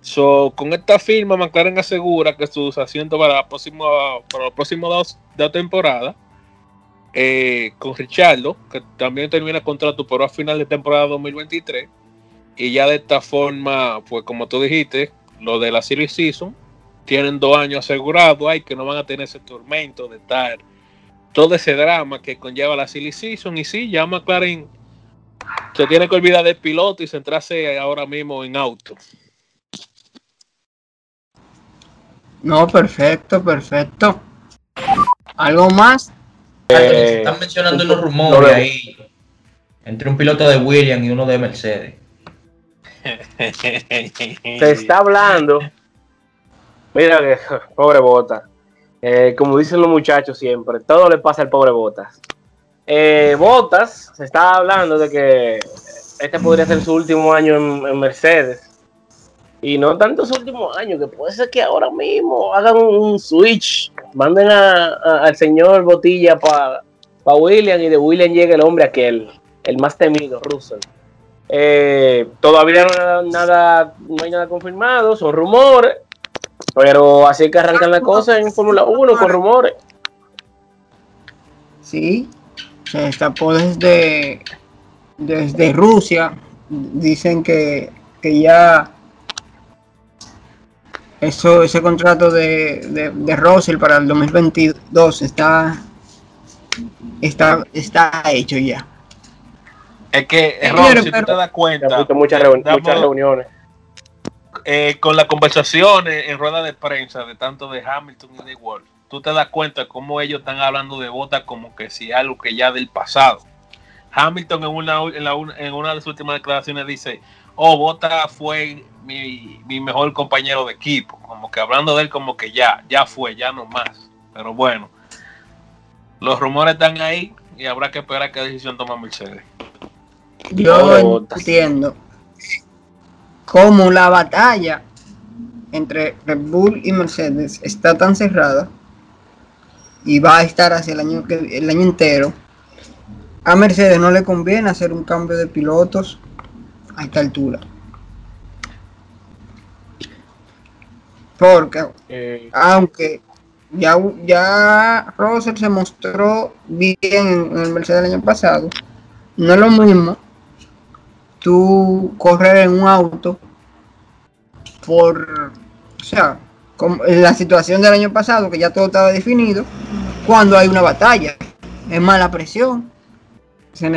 Speaker 3: So, con esta firma, McLaren asegura que sus asientos para, los próximos dos, dos temporadas, eh, con Richardo, que también termina contrato por a final de temporada 2023, y ya de esta forma, pues como tú dijiste, lo de la Series Season, tienen dos años asegurados, hay que no van a tener ese tormento de estar todo ese drama que conlleva la Silly Season. Y sí, ya McLaren se tiene que olvidar del piloto y centrarse ahora mismo en auto.
Speaker 2: No, perfecto, perfecto. ¿Algo más?
Speaker 4: Eh, están mencionando unos rumores ahí entre un piloto de Williams y uno de Mercedes.
Speaker 5: Se está hablando. Mira que pobre Bota. Eh, como dicen los muchachos siempre, todo le pasa al pobre Botas. Eh, Botas, se está hablando de que este podría ser su último año en, Mercedes. Y no tanto su último año, que puede ser que ahora mismo hagan un, switch, manden al señor Botilla para William y de William llegue el hombre aquel, el más temido, Russell. Eh, todavía no, nada, no hay nada confirmado, son rumores. Pero así que arrancan la cosa en Fórmula 1 con rumores.
Speaker 2: Sí, se destapó desde, desde Rusia. Dicen que, que ya eso, ese contrato de, de, de Russell para el 2022 está, está, está hecho ya.
Speaker 3: Es que, error, si tú te das cuenta,
Speaker 5: muchas, muchas reuniones.
Speaker 3: Eh, con las conversaciones en rueda de prensa de tanto de Hamilton y de Wolf, tú te das cuenta cómo ellos están hablando de Bota como que si algo que ya del pasado. Hamilton en una, en, una de sus últimas declaraciones dice, oh, Bota fue mi, mi, mejor compañero de equipo, como que hablando de él como que ya, ya fue, ya no más. Pero bueno, los rumores están ahí y habrá que esperar qué decisión toma Mercedes.
Speaker 2: Yo entiendo como la batalla entre Red Bull y Mercedes está tan cerrada y va a estar hacia el año, el año entero, a Mercedes no le conviene hacer un cambio de pilotos a esta altura. Porque, eh. aunque ya, ya Russell se mostró bien en el Mercedes el año pasado, no es lo mismo tú correr en un auto por, o sea, en la situación del año pasado, que ya todo estaba definido, cuando hay una batalla, es mala presión, se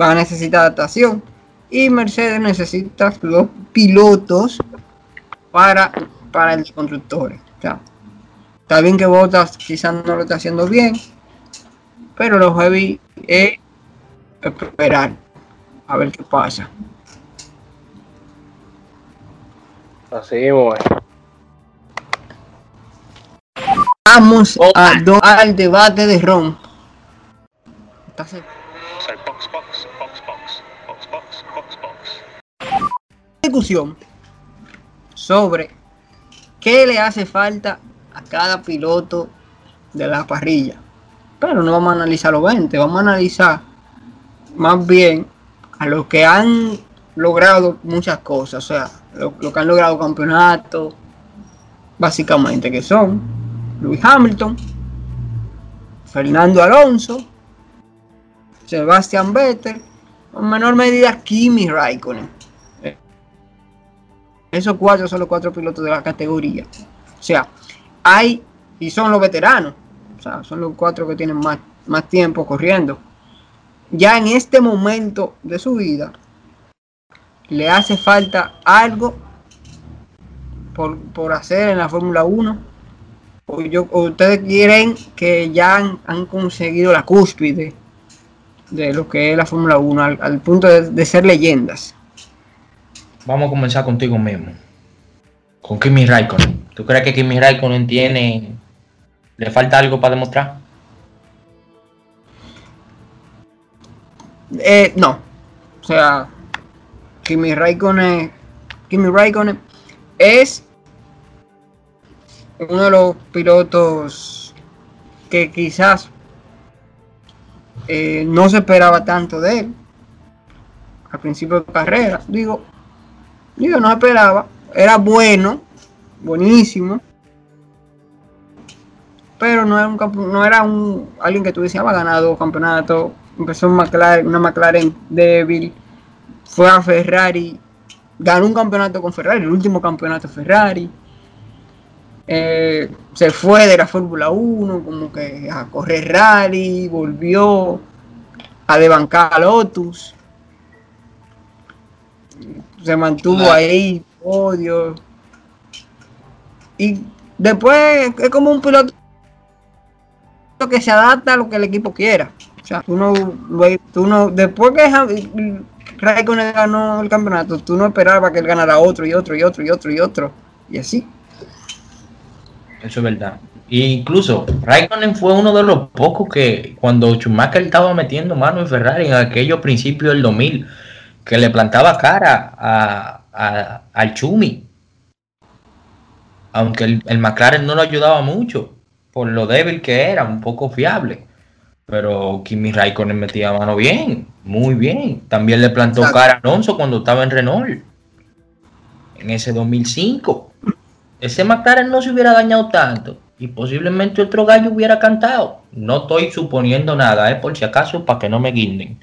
Speaker 2: va a necesitar adaptación y Mercedes necesita los pilotos para, para el constructor. O sea, está bien que Bottas quizás no lo está haciendo bien, pero lo heavy es esperar a ver qué pasa.
Speaker 5: Así es.
Speaker 2: Vamos a al debate de Ron. Discusión sobre qué le hace falta a cada piloto de la parrilla. Pero no vamos a analizar los 20, vamos a analizar más bien a los que han logrado muchas cosas, o sea, lo que han logrado campeonatos, básicamente, que son Lewis Hamilton, Fernando Alonso, Sebastian Vettel, en menor medida Kimi Raikkonen. Esos cuatro son los cuatro pilotos de la categoría. O sea, hay, y son los veteranos, o sea, son los cuatro que tienen más, más tiempo corriendo. Ya en este momento de su vida, le hace falta algo por, por hacer en la Fórmula 1. O, yo, o ustedes quieren que ya han, conseguido la cúspide de lo que es la Fórmula 1 al, punto de ser leyendas.
Speaker 4: Vamos a comenzar contigo mismo. Con Kimi Raikkonen. ¿Tú crees que Kimi Raikkonen tiene. le falta algo para demostrar?
Speaker 2: Eh, no. O sea, Kimi Raikkonen. Kimi Raikkonen es uno de los pilotos que quizás eh, no se esperaba tanto de él al principio de carrera. Digo, yo no esperaba, era bueno, buenísimo, pero no era un, no era un alguien que tú decías, ha ganado campeonato, empezó en McLaren, una McLaren débil, fue a Ferrari, ganó un campeonato con Ferrari, el último campeonato Ferrari, eh, se fue de la Fórmula 1, como que a correr rally, volvió a debancar a Lotus se mantuvo claro. ahí, podio. Y después es como un piloto que se adapta a lo que el equipo quiera. O sea, tú no, tú no después que Raikkonen ganó el campeonato, tú no esperabas que él ganara otro y otro y otro y otro y otro. Y así.
Speaker 4: Eso es verdad. E incluso Raikkonen fue uno de los pocos que cuando Schumacher estaba metiendo mano en Ferrari en aquellos principios del 2000 que le plantaba cara a, a, al Chumi. Aunque el, el, McLaren no lo ayudaba mucho, por lo débil que era, un poco fiable. Pero Kimi Raikkonen metía mano bien, muy bien. También le plantó Exacto. cara a Alonso cuando estaba en Renault. En ese 2005. Ese McLaren no se hubiera dañado tanto. Y posiblemente otro gallo hubiera cantado. No estoy suponiendo nada, ¿eh? por si acaso, para que no me guinden.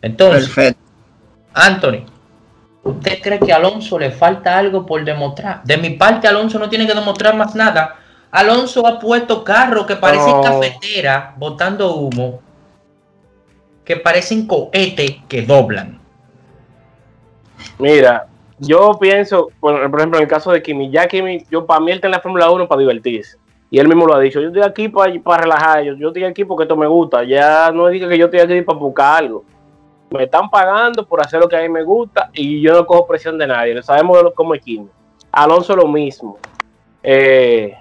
Speaker 4: Entonces, Perfecto. Anthony, ¿usted cree que a Alonso le falta algo por demostrar? De mi parte, Alonso no tiene que demostrar más nada. Alonso ha puesto carros que parecen oh. cafetera botando humo, que parecen cohetes que doblan.
Speaker 5: Mira, yo pienso, bueno, por ejemplo, en el caso de Kimi, ya Kimi, yo para mí él está en la Fórmula 1 para divertirse. Y él mismo lo ha dicho, yo estoy aquí para, para relajar, yo, yo estoy aquí porque esto me gusta, ya no diga que yo estoy aquí para buscar algo me están pagando por hacer lo que a mí me gusta y yo no cojo presión de nadie. Sabemos cómo es Kimi. Alonso lo mismo. Eh,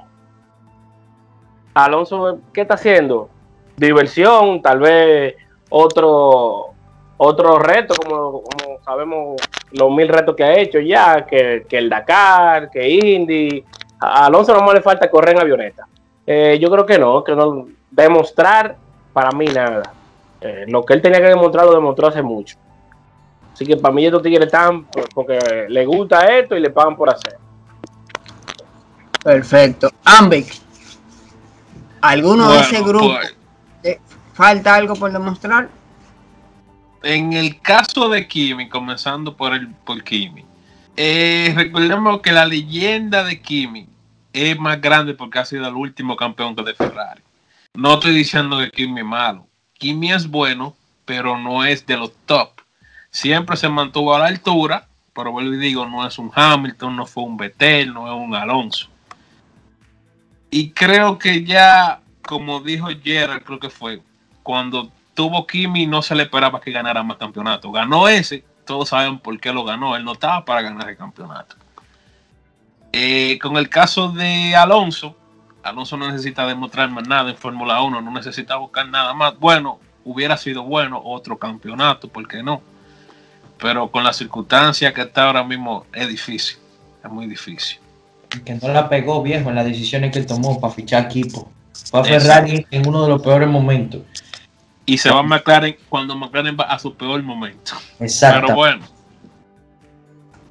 Speaker 5: Alonso, ¿qué está haciendo? Diversión, tal vez otro otro reto, como, como sabemos los mil retos que ha hecho ya, que, que el Dakar, que Indy. Alonso no le falta correr en avioneta. Eh, yo creo que no, que no demostrar para mí nada. Eh, lo que él tenía que demostrar lo demostró hace mucho. Así que para mí estos tigres están porque le gusta esto y le pagan por hacer.
Speaker 2: Perfecto. Ambic, ¿alguno bueno, de ese grupo pues, falta algo por demostrar?
Speaker 3: En el caso de Kimi, comenzando por el por Kimi, eh, recordemos que la leyenda de Kimi es más grande porque ha sido el último campeón de Ferrari. No estoy diciendo que Kimi es malo, Kimi es bueno, pero no es de los top. Siempre se mantuvo a la altura, pero vuelvo y digo, no es un Hamilton, no fue un Vettel, no es un Alonso. Y creo que ya, como dijo Gerard, creo que fue, cuando tuvo Kimi no se le esperaba que ganara más campeonato. Ganó ese, todos saben por qué lo ganó, él no estaba para ganar el campeonato. Eh, con el caso de Alonso, Alonso no necesita demostrar más nada en Fórmula 1, no necesita buscar nada más. Bueno, hubiera sido bueno otro campeonato, ¿por qué no? Pero con la circunstancia que está ahora mismo es difícil, es muy difícil.
Speaker 4: Que no la pegó viejo en las decisiones que él tomó para fichar equipo. Fue a. Ferrari en uno de los peores momentos.
Speaker 3: Y se va a McLaren cuando McLaren va a su peor momento.
Speaker 4: Exacto.
Speaker 3: Pero bueno,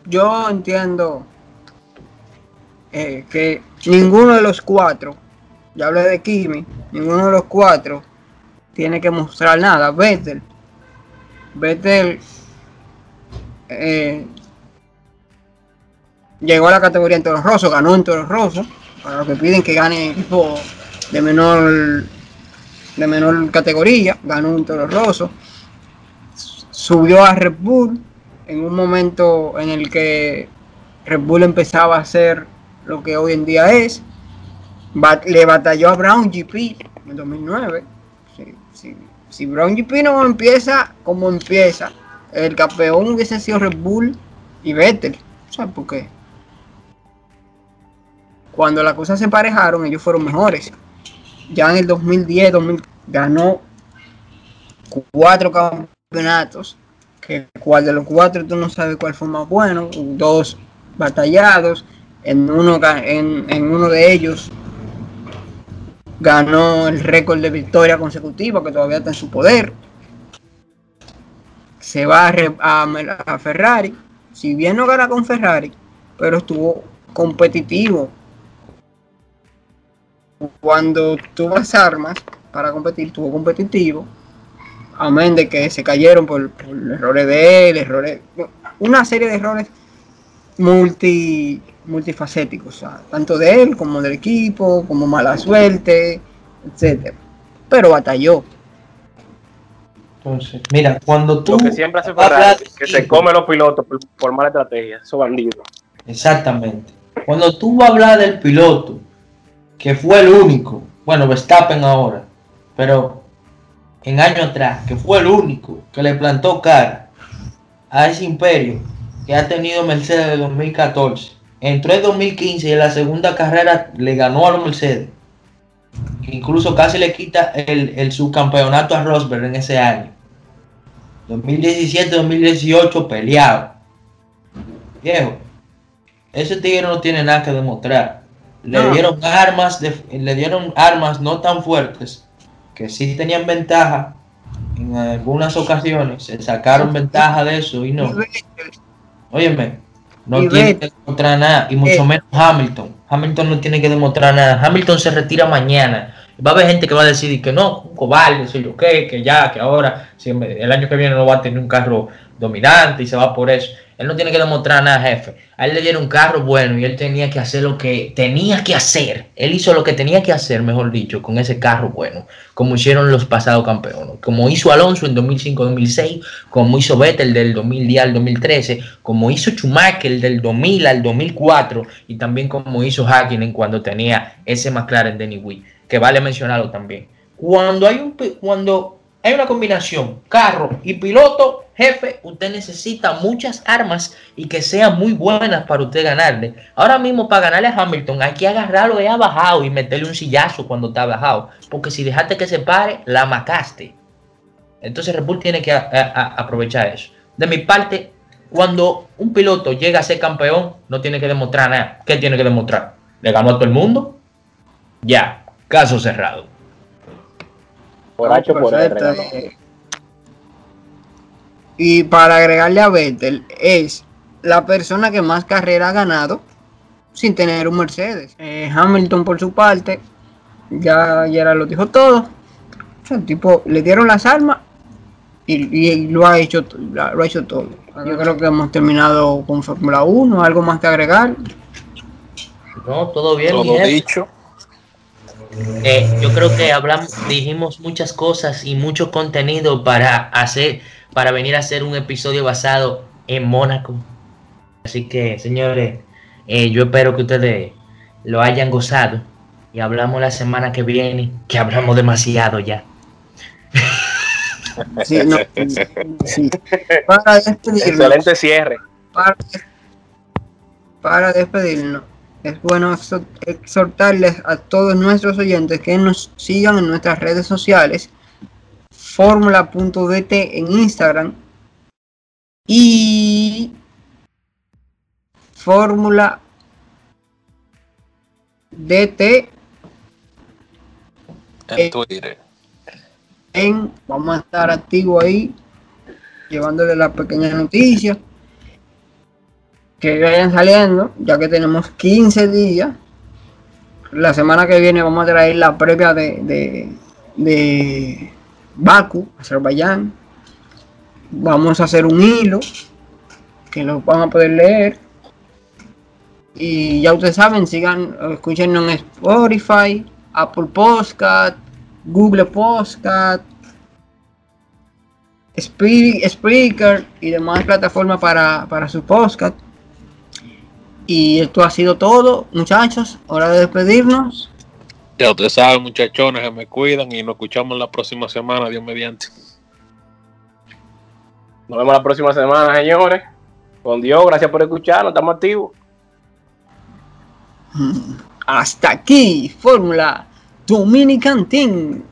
Speaker 2: Yo entiendo eh, que ninguno de los cuatro, ya hablé de Kimi, ninguno de los cuatro tiene que mostrar nada. Vettel, Vettel eh, llegó a la categoría en Toro Rosso, ganó en Toro Rosso, para los que piden que gane equipo de menor de menor categoría, ganó en Toro Rosso, subió a Red Bull en un momento en el que Red Bull empezaba a ser lo que hoy en día es, Ba- le batalló a Brown GP en 2009. Si, Brown GP no empieza como empieza, el campeón hubiese sido Red Bull y Vettel. ¿Sabes por qué? Cuando las cosas se emparejaron, ellos fueron mejores. Ya en el 2010, 2000, ganó cuatro campeonatos. Que cuál de los cuatro tú no sabes cuál fue más bueno. Dos batallados. En uno, en, en uno de ellos ganó el récord de victoria consecutiva que todavía está en su poder. Se va a, a Ferrari. Si bien no gana con Ferrari, pero estuvo competitivo. Cuando tuvo las armas para competir, estuvo competitivo. Amén de que se cayeron por, por errores de él, errores, una serie de errores multi, multifacéticos, o sea, tanto de él como del equipo, como mala suerte, etcétera. Pero batalló.
Speaker 4: Entonces, mira, cuando tú
Speaker 5: Lo que siempre hace Ferrari, que se come los pilotos por, por mala estrategia, esos bandidos.
Speaker 4: Exactamente. Cuando tú vas a hablar del piloto, que fue el único, bueno, Verstappen ahora, pero en años atrás, que fue el único que le plantó cara a ese imperio que ha tenido Mercedes de 2014. Entró en 2015 y en la segunda carrera le ganó a los Mercedes. Incluso casi le quita el, el subcampeonato a Rosberg en ese año. 2017-2018 peleado. Viejo, ese tigre no tiene nada que demostrar. Le
Speaker 2: No.
Speaker 4: dieron armas, de- le dieron armas no tan fuertes, que sí tenían ventaja en algunas ocasiones, se sacaron ventaja de eso y no. Óyeme, no
Speaker 2: Y
Speaker 4: tiene que demostrar nada, y mucho
Speaker 2: Eh.
Speaker 4: menos Hamilton. Hamilton no tiene que demostrar nada. Hamilton se retira mañana. Va a haber gente que va a decir que no, cobarde, soy yo qué, que ya, que ahora, si el año que viene no va a tener un carro dominante y se va por eso. Él no tiene que demostrar nada, jefe. A él le dieron un carro bueno y él tenía que hacer lo que tenía que hacer. Él hizo lo que tenía que hacer, mejor dicho, con ese carro bueno, como hicieron los pasados campeones. Como hizo Alonso en 2005-2006, como hizo Vettel del 2010 al 2013, como hizo Schumacher del 2000 al 2004 y también como hizo Hakkinen cuando tenía ese McLaren de Newey, que vale mencionarlo también. Cuando hay un cuando hay una combinación carro y piloto, jefe, usted necesita muchas armas y que sean muy buenas para usted ganarle. Ahora mismo para ganarle a Hamilton hay que agarrarlo ya bajado y meterle un sillazo cuando está bajado, porque si dejaste que se pare, la macaste. Entonces Red Bull tiene que aprovechar eso. De mi parte, cuando un piloto llega a ser campeón, no tiene que demostrar nada. ¿Qué tiene que demostrar? ¿Le ganó a todo el mundo? Ya, caso cerrado.
Speaker 5: Por H o por R.
Speaker 2: Perfecto, eh. Y para agregarle a Vettel, es la persona que más carrera ha ganado sin tener un Mercedes. Eh, Hamilton, por su parte, ya, ya lo dijo todo. O sea, el tipo, le dieron las armas y, y lo, ha hecho, lo ha hecho todo. Yo creo que hemos terminado con Fórmula 1. ¿Algo más que agregar?
Speaker 4: No, todo bien.
Speaker 3: todo dicho.
Speaker 4: Eh, yo creo que hablamos, dijimos muchas cosas y mucho contenido para hacer, para venir a hacer un episodio basado en Mónaco. Así que, señores, eh, yo espero que ustedes lo hayan gozado y hablamos la semana que viene, que hablamos demasiado ya.
Speaker 2: Sí, no, sí. Para despedirnos,
Speaker 5: Excelente cierre.
Speaker 2: para, para despedirnos, es bueno exhor- exhortarles a todos nuestros oyentes que nos sigan en nuestras redes sociales, fórmula.dt en Instagram y fórmula DT
Speaker 3: En Twitter.
Speaker 2: en, vamos a estar activos ahí, llevándole las pequeñas noticias que vayan saliendo, ya que tenemos 15 días. La semana que viene vamos a traer la previa de, de, de Baku, Azerbaiyán. Vamos a hacer un hilo que lo van a poder leer. Y ya ustedes saben, sigan, escúchenos en Spotify, Apple Podcast, Google Podcast, Spre- Spreaker y demás plataformas para, para su podcast. Y esto ha sido todo, muchachos. Hora de despedirnos.
Speaker 3: Ya ustedes saben, muchachones, que me cuidan y nos escuchamos la próxima semana, Dios mediante.
Speaker 5: Nos vemos la próxima semana, señores. Con Dios, gracias por escucharnos, estamos activos.
Speaker 2: Hasta aquí, Fórmula Dominican Team.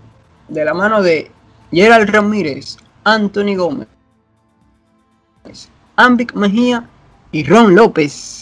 Speaker 2: De la mano de Gerald Ramírez, Anthony Gómez, Ambic Mejía y Ron López.